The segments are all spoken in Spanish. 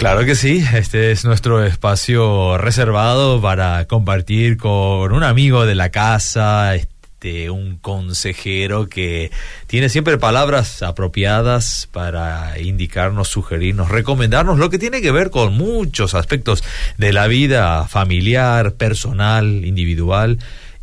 Claro que sí, este es nuestro espacio reservado para compartir con un amigo de la casa, este, un consejero que tiene siempre palabras apropiadas para indicarnos, sugerirnos, recomendarnos lo que tiene que ver con muchos aspectos de la vida familiar, personal, individual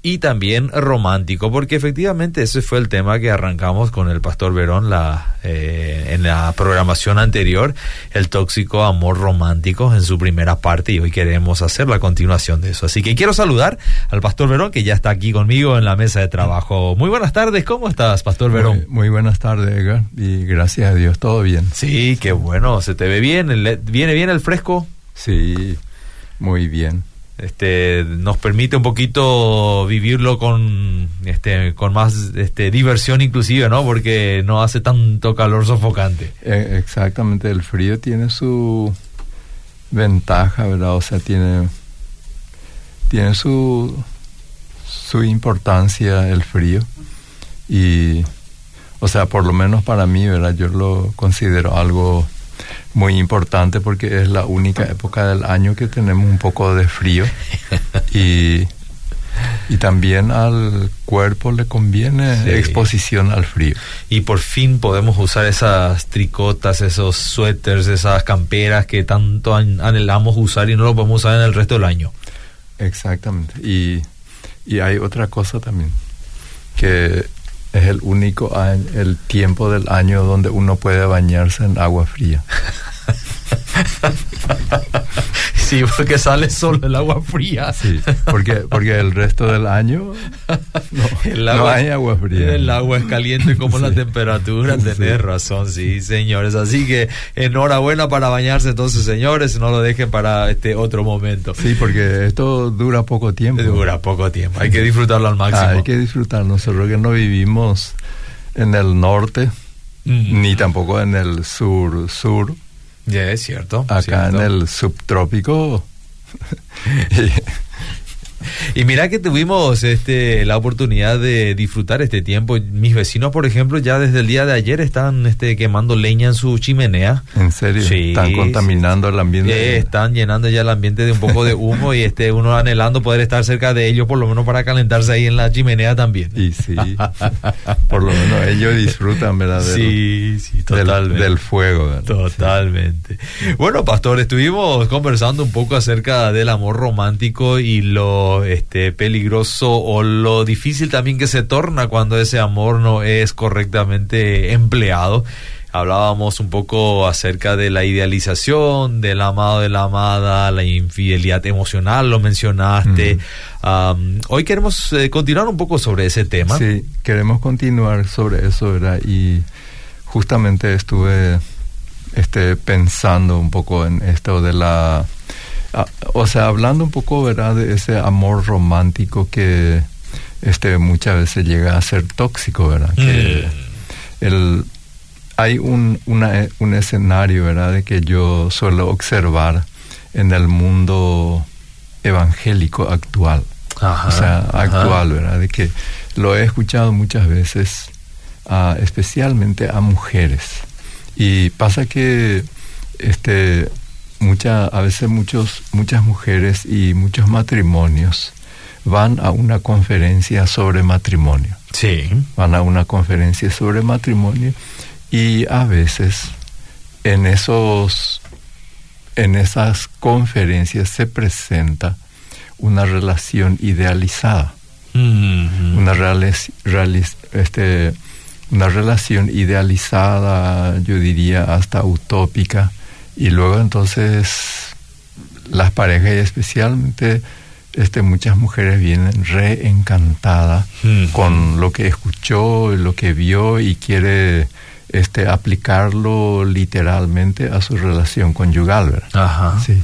y también romántico, porque efectivamente ese fue el tema que arrancamos con el pastor Verón la, eh, en la programación anterior, el tóxico amor romántico en su primera parte y hoy queremos hacer la continuación de eso. Así que quiero saludar al pastor Verón que ya está aquí conmigo en la mesa de trabajo. Muy buenas tardes, ¿cómo estás, pastor Verón? Muy, muy buenas tardes, Edgar, y gracias a Dios, todo bien. Sí, qué bueno, se te ve bien, ¿viene bien el fresco? Sí, muy bien este nos permite un poquito vivirlo con este con más este diversión inclusive no porque no hace tanto calor sofocante. Eh, exactamente el frío tiene su ventaja verdad o sea tiene tiene su su importancia el frío. Y o sea por lo menos para mí verdad yo lo considero algo muy importante porque es la única época del año que tenemos un poco de frío y, y también al cuerpo le conviene exposición al frío. Y por fin podemos usar esas tricotas, esos suéteres, esas camperas que tanto anhelamos usar y no lo podemos usar en el resto del año. Exactamente. Y, y hay otra cosa también, que es el único el tiempo del año donde uno puede bañarse en agua fría. sí, porque sale solo el agua fría. Sí, porque, porque el resto del año no, hay agua fría. El agua es caliente como la temperatura, tenés razón, sí, señores. Así que enhorabuena para bañarse entonces, señores, no lo dejen para este otro momento. Sí, porque esto dura poco tiempo. Dura poco tiempo, hay que disfrutarlo al máximo. hay que disfrutar, nosotros que no vivimos en el norte, ni tampoco en el sur, sur ya es cierto. Acá en el subtrópico. Y mira que tuvimos este la oportunidad de disfrutar este tiempo. Mis vecinos, por ejemplo, ya desde el día de ayer están este quemando leña en su chimenea. ¿En serio? Sí, están contaminando el ambiente. Eh, están llenando ya el ambiente de un poco de humo y este uno anhelando poder estar cerca de ellos por lo menos para calentarse ahí en la chimenea también. Y sí. por lo menos ellos disfrutan, ¿verdad? sí, sí, totalmente. Del, fuego. Totalmente. Bueno, pastor, estuvimos conversando un poco acerca del amor romántico y lo este, peligroso o lo difícil también que se torna cuando ese amor no es correctamente empleado. Hablábamos un poco acerca de la idealización del amado, de la amada, la infidelidad emocional, lo mencionaste. hoy queremos eh, continuar un poco sobre ese tema. Sí, queremos continuar sobre eso, ¿verdad? Y justamente estuve este, pensando un poco en esto de la Ah, o sea, hablando un poco, ¿verdad?, de ese amor romántico que este muchas veces llega a ser tóxico, ¿verdad? Que mm. el, hay un, un escenario, ¿verdad?, de que yo suelo observar en el mundo evangélico actual. o sea, actual, ¿verdad? De que lo he escuchado muchas veces, especialmente a mujeres. Y pasa que este mucha, a veces muchos, muchas mujeres y muchos matrimonios van a una conferencia sobre matrimonio. Sí. Van a una conferencia sobre matrimonio y a veces en esos en esas conferencias se presenta una relación idealizada. Mm-hmm. Una este, una relación idealizada, yo diría hasta utópica, y luego entonces las parejas y especialmente este, muchas mujeres vienen reencantadas con lo que escuchó, lo que vio y quiere este, aplicarlo literalmente a su relación conyugal, ¿verdad? Ajá. Sí.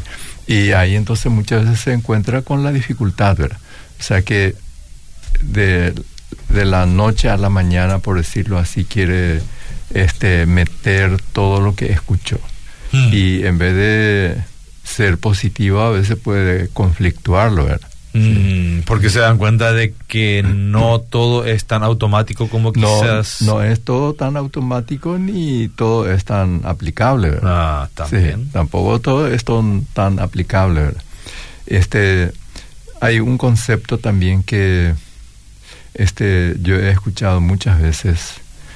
Y ahí entonces muchas veces se encuentra con la dificultad, ¿verdad? O sea que de, de la noche a la mañana, por decirlo así, quiere este, meter todo lo que escuchó. Hmm. Y en vez de ser positivo, a veces puede conflictuarlo, ¿verdad? Mm, porque se dan cuenta de que no todo es tan automático como quizás. No, no es todo tan automático ni todo es tan aplicable. ¿verdad? Ah, también. Sí, tampoco todo es tan, tan aplicable. ¿verdad? Este, hay un concepto también que este, yo he escuchado muchas veces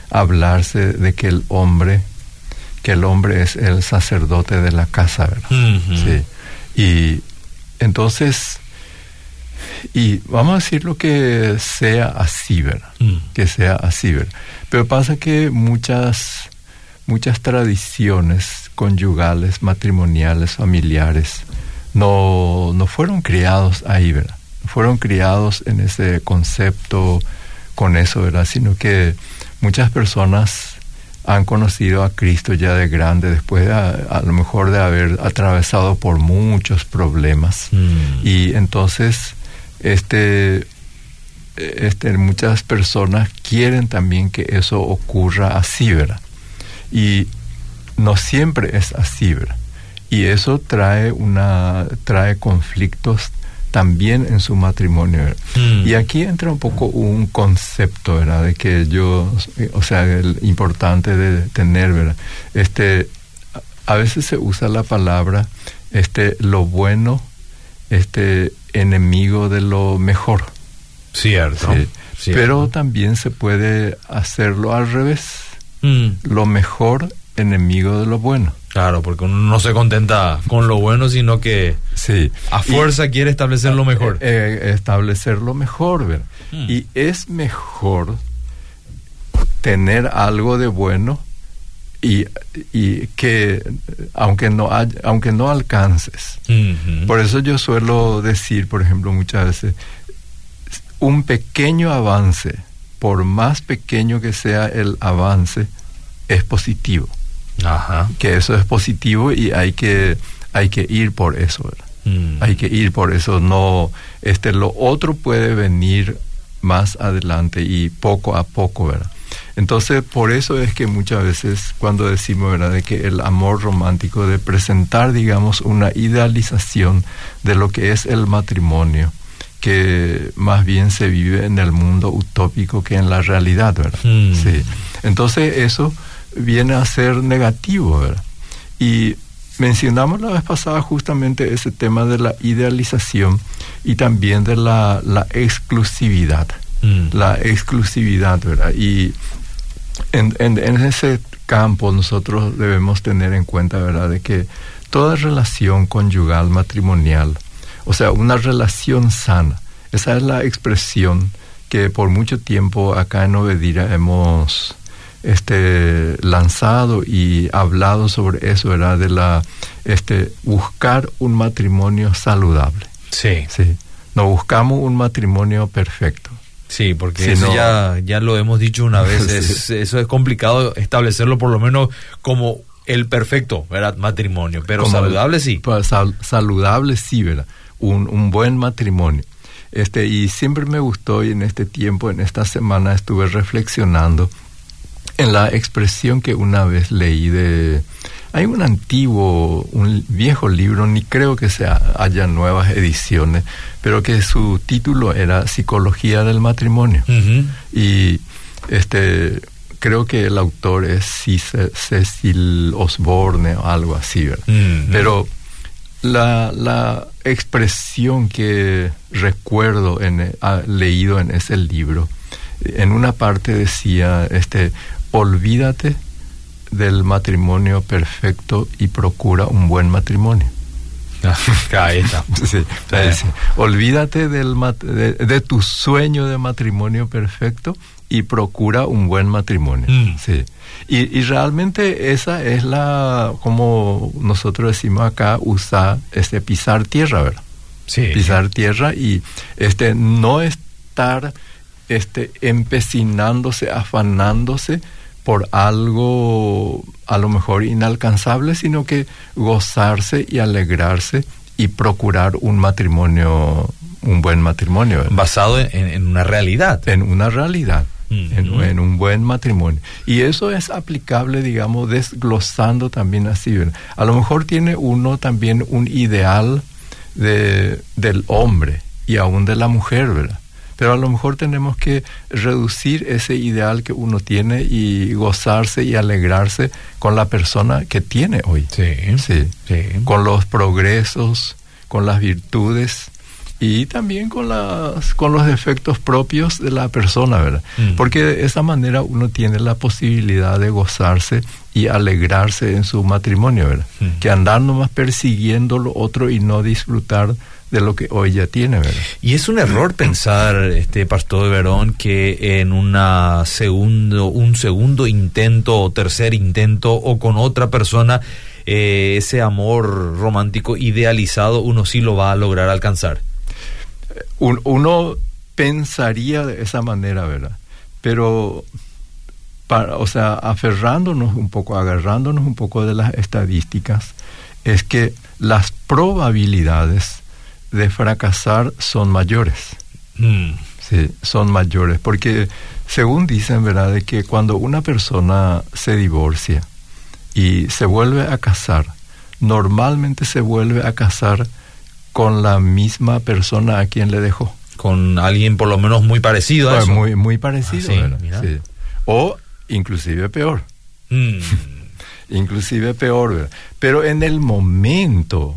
hablarse de que el hombre, que el hombre es el sacerdote de la casa, ¿verdad? Sí. Y entonces, y vamos a decir lo que sea así, ¿verdad? Mm. Que sea así, ¿verdad? Pero pasa que muchas, muchas tradiciones conyugales, matrimoniales, familiares, no, no fueron criados ahí, ¿verdad? No fueron criados en ese concepto, con eso, ¿verdad? Sino que muchas personas han conocido a Cristo ya de grande, después de, a, a lo mejor de haber atravesado por muchos problemas. Mm. Y entonces, este, este, muchas personas quieren también que eso ocurra así, ¿verdad? Y no siempre es así, ¿verdad? Y eso trae una, trae conflictos también en su matrimonio. ¿verdad? Mm. Y aquí entra un poco un concepto, ¿verdad? De que yo, o sea, el importante de tener, ¿verdad? Este, a veces se usa la palabra, este, lo bueno, este, enemigo de lo mejor. Cierto. Sí. cierto. Pero también se puede hacerlo al revés. Mm, Lo mejor, enemigo de lo bueno. Claro, porque uno no se contenta con lo bueno, sino que Sí. a Y- fuerza quiere establecer lo mejor. eh, eh, establecer lo mejor, ¿verdad? Mm. Y es mejor tener algo de bueno y, y que aunque no hay- aunque no alcances. Por eso yo suelo decir, por ejemplo, muchas veces, un pequeño avance, por más pequeño que sea el avance, es positivo. Ajá. Que eso es positivo y hay que, hay que ir por eso. Mm. Hay que ir por eso. No, este, lo otro puede venir más adelante y poco a poco, ¿verdad? Entonces, por eso es que muchas veces cuando decimos, ¿verdad?, de que el amor romántico, de presentar, digamos, una idealización de lo que es el matrimonio, que más bien se vive en el mundo utópico que en la realidad, ¿verdad? Mm. Sí. Entonces, eso viene a ser negativo, ¿verdad? Y mencionamos la vez pasada justamente ese tema de la idealización y también de la, la exclusividad. Mm. La exclusividad, ¿verdad? Y en, en- en ese campo nosotros debemos tener en cuenta, ¿verdad? De que toda relación conyugal, matrimonial, o sea, una relación sana, esa es la expresión que por mucho tiempo acá en Obedira hemos este lanzado y hablado sobre eso, ¿verdad? De la este buscar un matrimonio saludable. Sí, Sí. No buscamos un matrimonio perfecto. sí, porque eso no. ya, ya lo hemos dicho una vez. Sí. es- eso es complicado establecerlo por lo menos como el perfecto, ¿verdad? Matrimonio. Pero Como- saludable sí. Sal- saludable sí, ¿verdad? Un, un buen matrimonio. Este, y siempre me gustó y en este tiempo, en esta semana, estuve reflexionando en la expresión que una vez leí de... Hay un antiguo, un viejo libro, ni creo que sea, haya nuevas ediciones, pero que su título era Psicología del Matrimonio. Y este creo que el autor es Cecil, Osborne o algo así, ¿verdad? Pero la, la expresión que recuerdo en, ah, leído en ese libro, en una parte decía, este, olvídate del matrimonio perfecto y procura un buen matrimonio. Ahí está. Sí, ahí sí. Olvídate del de, de tu sueño de matrimonio perfecto y procura un buen matrimonio. Mm. Sí. Y, y realmente esa es la, como nosotros decimos acá, usar, este, pisar tierra, ¿verdad? Sí. Pisar tierra y este, no estar este, empecinándose, afanándose por algo a lo mejor inalcanzable, sino que gozarse y alegrarse y procurar un matrimonio, un buen matrimonio, ¿verdad? Basado en, en una realidad. en una realidad, en, en un buen matrimonio. Y eso es aplicable, digamos, desglosando también así. ¿verdad? A lo mejor tiene uno también un ideal de, del hombre y aún de la mujer, ¿verdad? Pero a lo mejor tenemos que reducir ese ideal que uno tiene y gozarse y alegrarse con la persona que tiene hoy. Sí, sí. Con los progresos, con las virtudes y también con las con los defectos propios de la persona, ¿verdad? Mm. Porque de esa manera uno tiene la posibilidad de gozarse y alegrarse en su matrimonio, ¿verdad? Mm. Que andar nomás persiguiendo lo otro y no disfrutar de lo que hoy ya tiene, ¿verdad? Y es un error pensar, este pastor Verón, que en una segundo, un segundo intento o tercer intento o con otra persona, eh, ese amor romántico idealizado uno sí lo va a lograr alcanzar. Un- uno pensaría de esa manera, ¿verdad? Pero, para, o sea, aferrándonos un poco, agarrándonos un poco de las estadísticas, es que las probabilidades de fracasar son mayores. Mm, Sí, son mayores, porque según dicen, ¿verdad?, de que cuando una persona se divorcia y se vuelve a casar, normalmente se vuelve a casar con la misma persona a quien le dejó. con alguien por lo menos muy parecido a Pues eso. muy, muy parecido, Ah, sí, ¿verdad? mira. Sí. O inclusive peor, Mm, inclusive peor, ¿verdad? Pero en el momento,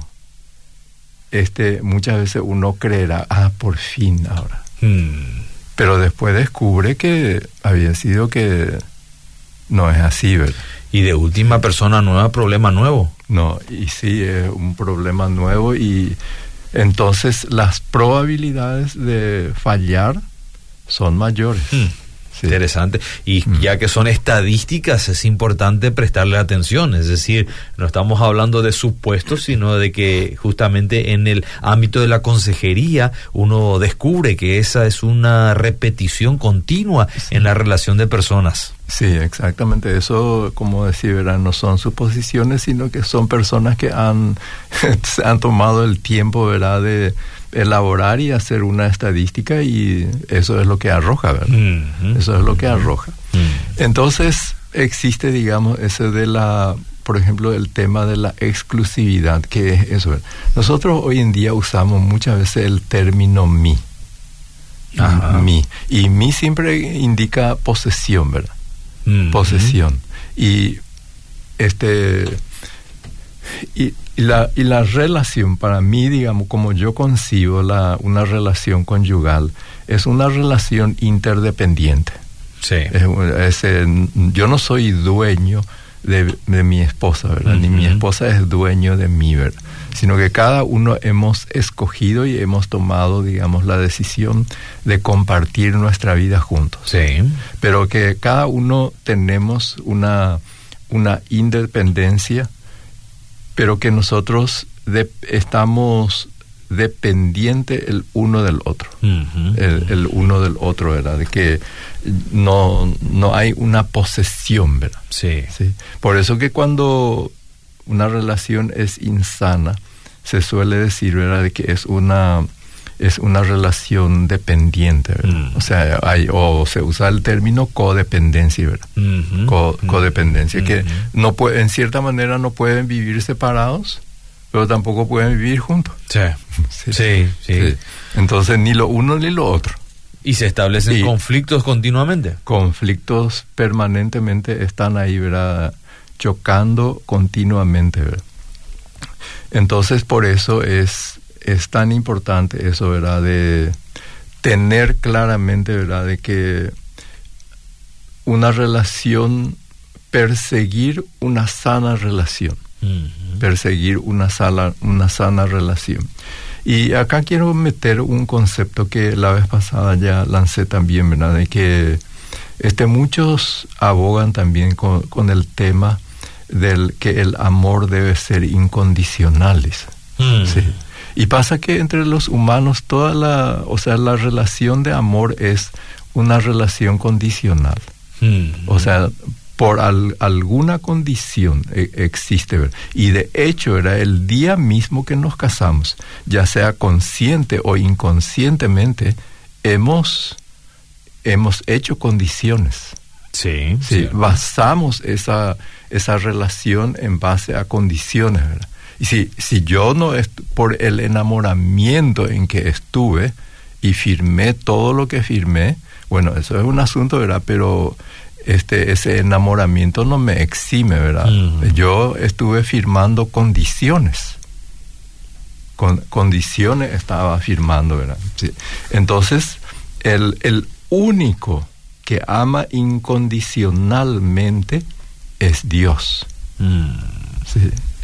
este, muchas veces uno creerá, ah, por fin ahora. mm, Pero después descubre que había sido que no es así, ¿verdad? y de última persona nueva, problema nuevo. No, y sí, es un problema nuevo y entonces las probabilidades de fallar son mayores. Mm, Sí. Interesante. Y Mm. ya que son estadísticas, es importante prestarle atención. Es decir, no estamos hablando de supuestos, sino de que justamente en el ámbito de la consejería uno descubre que esa es una repetición continua en la relación de personas. Sí, exactamente. Eso, como decía, no son suposiciones, sino que son personas que han, han tomado el tiempo, ¿verdad?, de elaborar y hacer una estadística y eso es lo que arroja, ¿verdad? Eso es lo que arroja. Entonces, existe, digamos, ese de la, por ejemplo, el tema de la exclusividad, que es eso. ¿verdad? Nosotros hoy en día usamos muchas veces el término mi. Ajá. Mi. Y mi siempre indica posesión, ¿verdad? Posesión. Y este y, y la, y la relación para mí, digamos, como yo concibo la, una relación conyugal, es una relación interdependiente. Sí. Es, es, yo no soy dueño de, de mi esposa, ¿verdad? Ni mi esposa es dueño de mí, ¿verdad? Sino que cada uno hemos escogido y hemos tomado, digamos, la decisión de compartir nuestra vida juntos Sí. pero que cada uno tenemos una, una independencia, pero que nosotros de- estamos dependientes el uno del otro, el uno del otro, ¿verdad? De que no, no hay una posesión, ¿verdad? Sí. Sí. Por eso que cuando una relación es insana, se suele decir, ¿verdad?, de que es una es una relación dependiente, ¿verdad? Mm. O sea, hay o se usa el término codependencia, ¿verdad? Co- Ujú. codependencia, que Ujú. no puede, en cierta manera no pueden vivir separados, pero tampoco pueden vivir juntos. Sí. Sí, sí. Entonces ni lo uno ni lo otro. Y se establecen Y- conflictos continuamente. conflictos permanentemente están ahí, ¿verdad? Chocando continuamente, ¿verdad? Entonces, por eso es, es tan importante eso, ¿verdad? De tener claramente, ¿verdad? De que una relación, perseguir una sana relación perseguir una, sala, una sana relación. Y acá quiero meter un concepto que la vez pasada ya lancé también, ¿verdad? De que este, muchos abogan también con, con el tema del que el amor debe ser incondicional. dice. Mm. Sí. Y pasa que entre los humanos toda la, o sea, la relación de amor es una relación condicional. Mm. O sea, por al- alguna condición eh, existe. ¿verdad? Y de hecho era el día mismo que nos casamos, ya sea consciente o inconscientemente, hemos, hemos hecho condiciones. Sí, Sí, basamos esa, esa relación en base a condiciones, ¿verdad? Y si, si yo no, por el enamoramiento en que estuve y firmé todo lo que firmé, bueno, eso es un asunto, ¿verdad? Pero este, ese enamoramiento no me exime, ¿verdad? Yo estuve firmando condiciones. Con, condiciones estaba firmando, ¿verdad? Entonces, el, el único que ama incondicionalmente es Dios. Mm.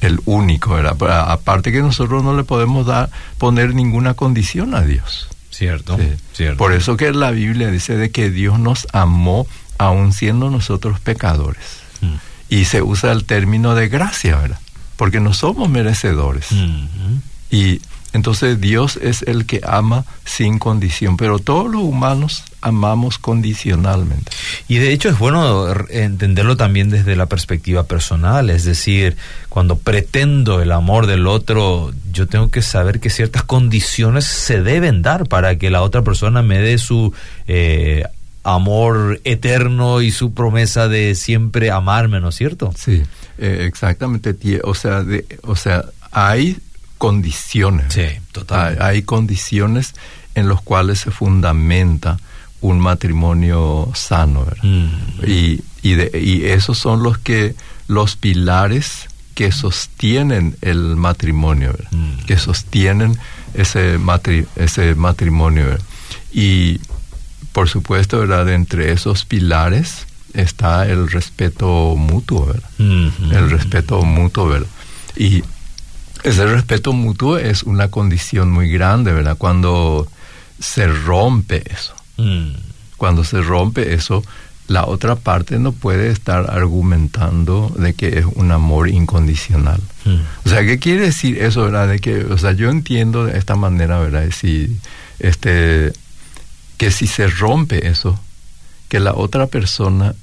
El único, ¿verdad? Aparte que nosotros no le podemos dar, poner ninguna condición a Dios. Cierto, cierto. Por eso que la Biblia dice de que Dios nos amó aun siendo nosotros pecadores. Mm. Y se usa el término de gracia, ¿verdad? Porque no somos merecedores. Mm-hmm. Y entonces Dios es el que ama sin condición, pero todos los humanos amamos condicionalmente. Y de hecho es bueno entenderlo también desde la perspectiva personal, es decir, cuando pretendo el amor del otro, yo tengo que saber que ciertas condiciones se deben dar para que la otra persona me dé su eh, amor eterno y su promesa de siempre amarme, ¿no es cierto? Sí, eh, exactamente. O sea, de, o sea, hay condiciones. Sí, total. Hay, condiciones en las cuales se fundamenta un matrimonio sano, mm. Y, y, de, y esos son los que los pilares que sostienen el matrimonio, mm. que sostienen ese, ese matrimonio. Y por supuesto, ¿verdad? entre esos pilares está el respeto mutuo, ¿verdad? Mm-hmm. El respeto mutuo, ¿verdad? Y ese respeto mutuo es una condición muy grande, ¿verdad? Cuando se rompe eso. Mm. Cuando se rompe eso, la otra parte no puede estar argumentando de que es un amor incondicional. Mm. O sea, ¿qué quiere decir eso, verdad? De que, o sea, yo entiendo de esta manera, ¿verdad? Si, este, que si se rompe eso, que la otra persona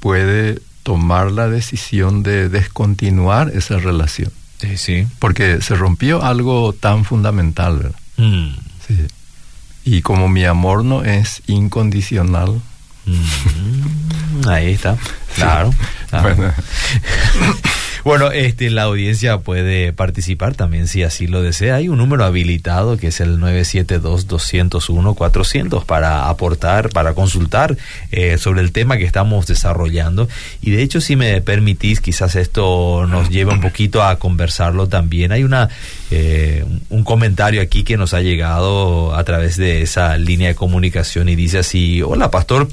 puede tomar la decisión de descontinuar esa relación. Sí, sí. Porque se rompió algo tan fundamental, ¿verdad? Mm. Sí. Y como mi amor no es incondicional. Mm. Ahí está. Claro. Bueno, este, la audiencia puede participar también si así lo desea. Hay un número habilitado que es el 972-201-400 para aportar, para consultar eh, sobre el tema que estamos desarrollando. Y de hecho, si me permitís, quizás esto nos lleva un poquito a conversarlo también. Hay una eh, un comentario aquí que nos ha llegado a través de esa línea de comunicación y dice así, hola pastor,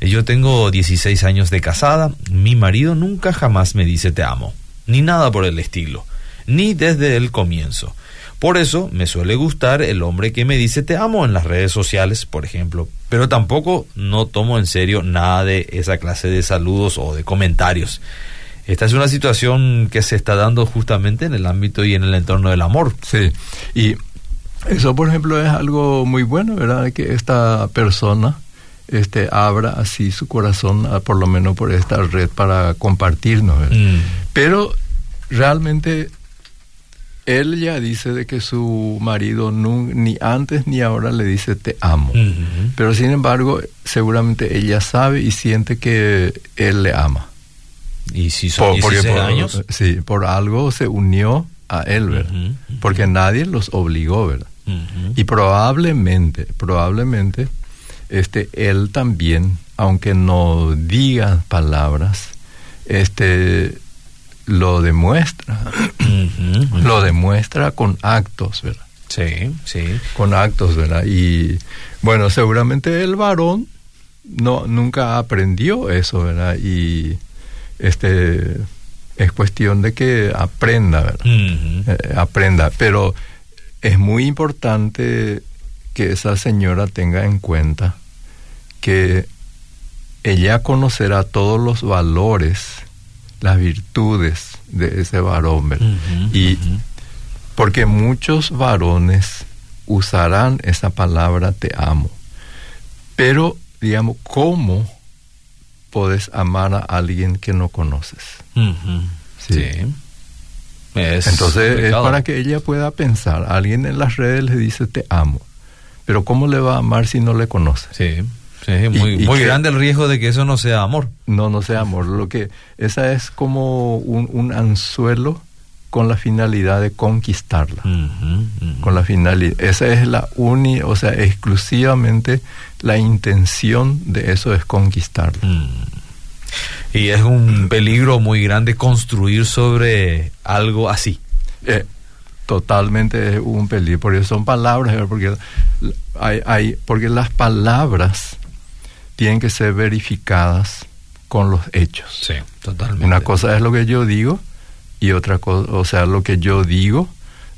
yo tengo 16 años de casada, mi marido nunca jamás me dice te amo ni nada por el estilo, ni desde el comienzo. Por eso me suele gustar el hombre que me dice te amo en las redes sociales, por ejemplo, pero tampoco no tomo en serio nada de esa clase de saludos o de comentarios. Esta es una situación que se está dando justamente en el ámbito y en el entorno del amor. Sí, y eso por ejemplo es algo muy bueno, ¿verdad? Que esta persona este, abra así su corazón, por lo menos por esta red, para compartirnos. Mm. Pero realmente él ya dice de que su marido ni antes ni ahora le dice te amo. Pero sin embargo, seguramente ella sabe y siente que él le ama. ¿Y si son por, años? Sí, por algo se unió a él, ¿verdad? Porque nadie los obligó, ¿verdad? Y probablemente, probablemente este, él también, aunque no diga palabras, este, lo demuestra, lo demuestra con actos, ¿verdad? Sí, sí. Con actos, ¿verdad? Y bueno, seguramente el varón no nunca aprendió eso, ¿verdad? Y este es cuestión de que aprenda, ¿verdad? Eh, aprenda, pero es muy importante que esa señora tenga en cuenta que ella conocerá todos los valores, las virtudes de ese varón. y porque muchos varones usarán esa palabra te amo. Pero, digamos, ¿cómo puedes amar a alguien que no conoces? Sí. Entonces es para que ella pueda pensar. Alguien en las redes le dice te amo. Pero ¿cómo le va a amar si no le conoce? Sí. Sí, muy, muy grande el riesgo de que eso no sea amor. No, no sea amor. Lo que esa es como un, un anzuelo con la finalidad de conquistarla. Con la finalidad, esa es la única, o sea, exclusivamente la intención de eso es conquistarla. Mm. Y es un peligro muy grande construir sobre algo así. Eh, totalmente es un peligro, porque son palabras, porque, hay, hay, porque las palabras tienen que ser verificadas con los hechos. Sí, totalmente. Una cosa es lo que yo digo y otra cosa, o sea, lo que yo digo,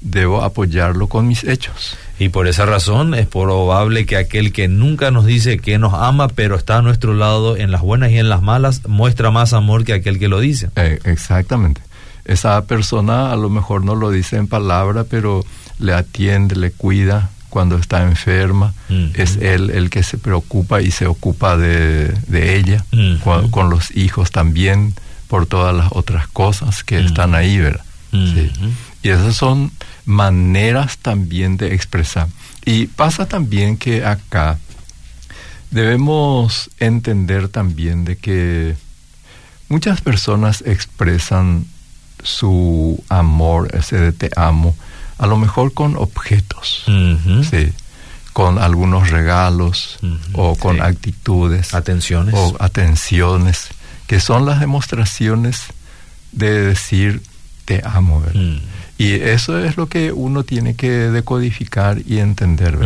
debo apoyarlo con mis hechos. Y por esa razón es probable que aquel que nunca nos dice que nos ama, pero está a nuestro lado en las buenas y en las malas, muestra más amor que aquel que lo dice. Eh, exactamente. Esa persona a lo mejor no lo dice en palabra, pero le atiende, le cuida cuando está enferma. Es él el que se preocupa y se ocupa de, ella, con los hijos también por todas las otras cosas que están ahí, ¿verdad? Y esas son maneras también de expresar. Y pasa también que acá debemos entender también de que muchas personas expresan su amor, ese de te amo, a lo mejor con objetos, ¿sí? con algunos regalos o con actitudes. Atenciones. O atenciones que son las demostraciones de decir te amo. Mm. Y eso es lo que uno tiene que decodificar y entender,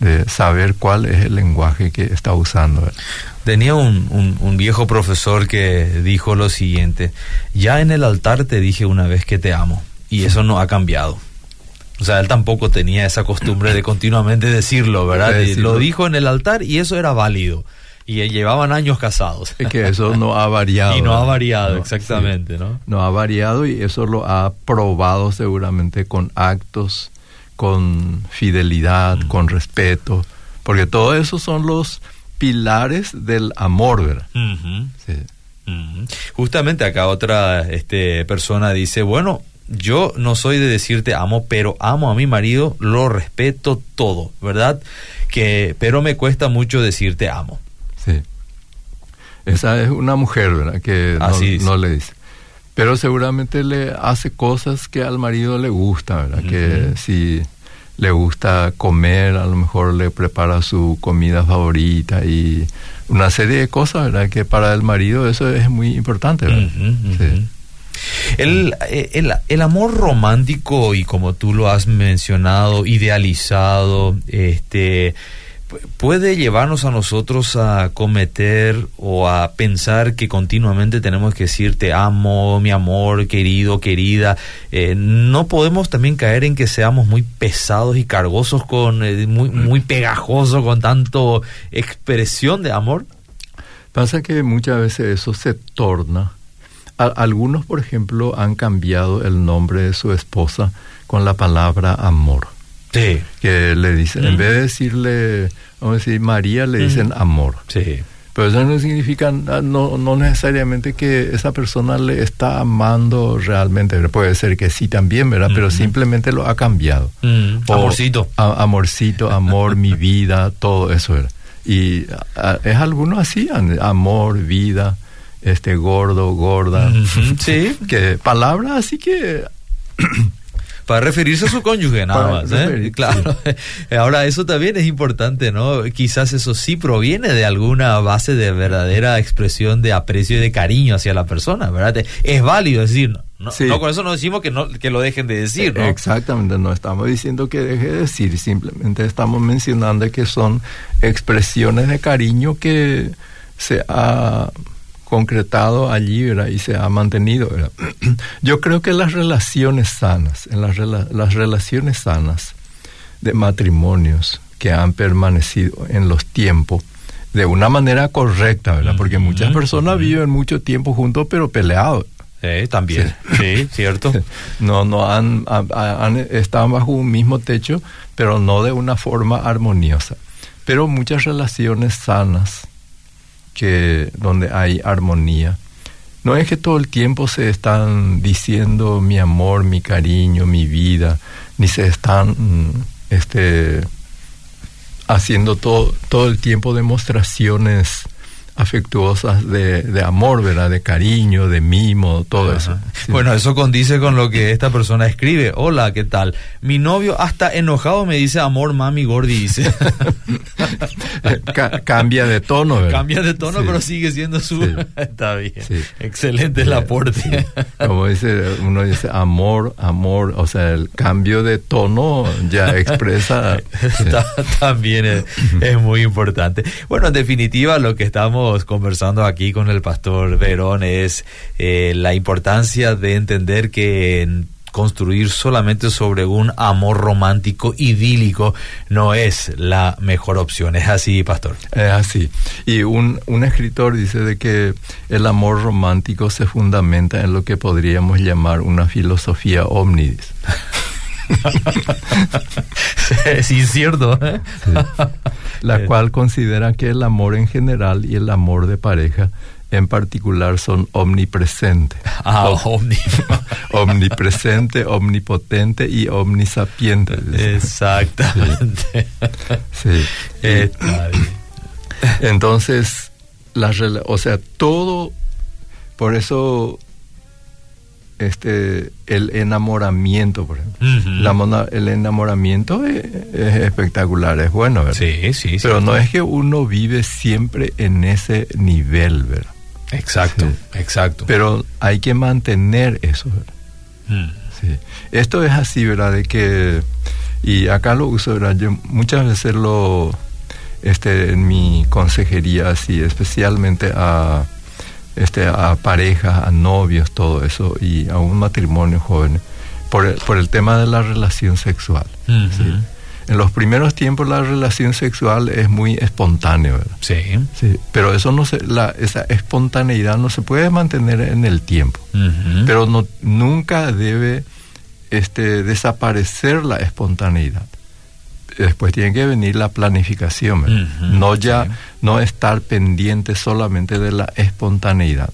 de saber cuál es el lenguaje que está usando. Tenía un, un, viejo profesor que dijo lo siguiente, ya en el altar te dije una vez que te amo, y eso no ha cambiado. O sea, él tampoco tenía esa costumbre de continuamente decirlo, ¿verdad? Lo dijo en el altar y eso era válido y llevaban años casados. Es que eso no ha variado. y no ha variado, exactamente, ¿no? No ha variado y eso lo ha probado seguramente con actos, con fidelidad, mm. con respeto, porque todo eso son los pilares del amor, ¿verdad? sí. Justamente acá otra este, persona dice, bueno, yo no soy de decirte amo, pero amo a mi marido, lo respeto todo, ¿verdad? Que, pero me cuesta mucho decirte amo. Sí. Esa es una mujer, ¿verdad? Que no, le dice. Pero seguramente le hace cosas que al marido le gusta, ¿verdad? Que si le gusta comer, a lo mejor le prepara su comida favorita y una serie de cosas, ¿verdad? Que para el marido eso es muy importante, ¿verdad? sí. El, el, el, amor romántico y como tú lo has mencionado, idealizado, este puede llevarnos a nosotros a cometer o a pensar que continuamente tenemos que decir te amo, mi amor, querido, querida. Eh, no podemos también caer en que seamos muy pesados y cargosos con eh, muy muy pegajosos con tanto expresión de amor. Pasa que muchas veces eso se torna. Algunos, por ejemplo, han cambiado el nombre de su esposa con la palabra amor. Sí. Que le dicen, en vez de decirle, vamos a decir, María, le dicen amor. Sí. Pero eso no significa, ah, no, no necesariamente que esa persona le está amando realmente. Puede ser que sí también, ¿verdad? Pero simplemente lo ha cambiado. amorcito. amorcito, amor, mi vida, todo eso era. Y es alguno así, amor, vida, este gordo, gorda. Sí. Que palabras así que para referirse a su cónyuge nada más. ¿eh? Claro. Ahora, eso también es importante, ¿no? Quizás eso sí proviene de alguna base de verdadera expresión de aprecio y de cariño hacia la persona, ¿verdad? Es válido decir, no, no, con eso no decimos que, no, que lo dejen de decir, ¿no? Exactamente, no estamos diciendo que deje de decir, simplemente estamos mencionando que son expresiones de cariño que se ha concretado allí y se ha mantenido. Yo creo que las relaciones sanas, en las, las relaciones sanas de matrimonios que han permanecido en los tiempos, de una manera correcta, ¿verdad? Porque muchas personas viven mucho tiempo juntos, pero peleados. Eh, también, sí, cierto. no, no han, han, estado bajo un mismo techo, pero no de una forma armoniosa. Pero muchas relaciones sanas que donde hay armonía. No es que todo el tiempo se están diciendo mi amor, mi cariño, mi vida, ni se están mm, este, haciendo todo, todo el tiempo demostraciones afectuosas de, de, amor, ¿verdad? De cariño, de mimo, todo eso. Sí. Bueno, eso condice con lo que esta persona escribe. Hola, ¿qué tal? Mi novio hasta enojado me dice amor, mami, gordi, dice. cambia de tono, ¿verdad? Cambia de tono, sí. pero sigue siendo su... Está bien. Excelente el aporte. Como dice, uno dice amor, amor, o sea, el cambio de tono ya expresa... También es, es muy importante. Bueno, en definitiva, lo que estamos conversando aquí con el pastor Verón es eh, la importancia de entender que construir solamente sobre un amor romántico idílico no es la mejor opción. ¿Es así, pastor? Es así. Y un, un escritor dice de que el amor romántico se fundamenta en lo que podríamos llamar una filosofía omnidis. sí, cierto. ¿eh? Sí. La cual considera que el amor en general y el amor de pareja en particular son omnipresentes. Ah, omni. omnipresente, omnipotente y omnisapiente. Exactamente. Sí. sí. Entonces, o sea, todo, por eso este el enamoramiento, por ejemplo. Uh -huh. la, el enamoramiento es, es, espectacular, es bueno, ¿verdad? Sí, sí. Pero sí. no es que uno vive siempre en ese nivel, ¿verdad? Exacto, sí. exacto. Pero hay que mantener eso, ¿verdad? Sí. Esto es así, ¿verdad? De que, y acá lo uso, ¿verdad? Yo muchas veces lo, este, en mi consejería, así, especialmente a este, a parejas, a novios, todo eso, y a un matrimonio joven, por el, por el tema de la relación sexual. Uh -huh. ¿sí? En los primeros tiempos la relación sexual es muy espontánea, ¿verdad? Sí. sí. Pero eso no se, la, esa espontaneidad no se puede mantener en el tiempo. Uh -huh. Pero no, nunca debe este, desaparecer la espontaneidad después tiene que venir la planificación, uh -huh, no ya sí. no estar pendiente solamente de la espontaneidad.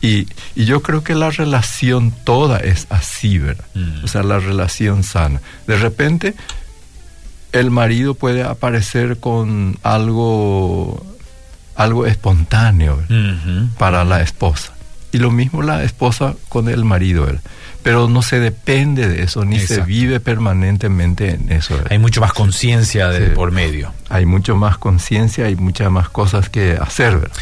Y, y, yo creo que la relación toda es así, ¿verdad? O sea, la relación sana. De repente, el marido puede aparecer con algo, algo espontáneo para la esposa. Y lo mismo la esposa con el marido, ¿verdad? Pero no se depende de eso, ni Exacto. se vive permanentemente en eso. Hay mucho más conciencia de sí. por medio. Hay mucho más conciencia, hay muchas más cosas que hacer. ¿verdad?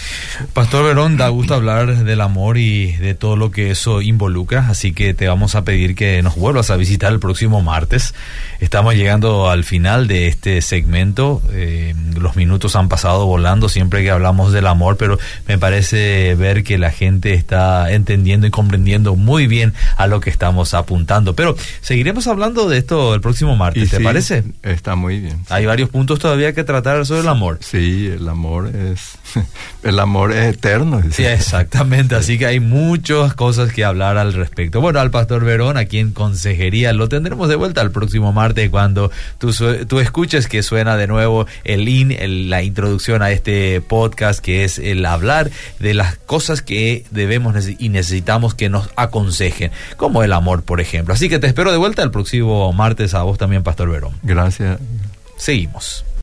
Pastor Verón, da gusto hablar del amor y de todo lo que eso involucra, así que te vamos a pedir que nos vuelvas a visitar el próximo martes. Estamos llegando al final de este segmento, eh, los minutos han pasado volando siempre que hablamos del amor, pero me parece ver que la gente está entendiendo y comprendiendo muy bien a lo que estamos apuntando. Pero seguiremos hablando de esto el próximo martes, y ¿te sí, parece? Está muy bien. Hay varios puntos todavía que tratar sobre el amor. Sí, el amor es el amor es eterno. Sí, exactamente. Así que hay muchas cosas que hablar al respecto. Bueno, al Pastor Verón, aquí en Consejería, lo tendremos de vuelta el próximo martes cuando tú, tú escuches que suena de nuevo el in, el, la introducción a este podcast que es el hablar de las cosas que debemos y necesitamos que nos aconsejen, como el amor, por ejemplo. Así que te espero de vuelta el próximo martes a vos también, Pastor Verón. Gracias. Seguimos.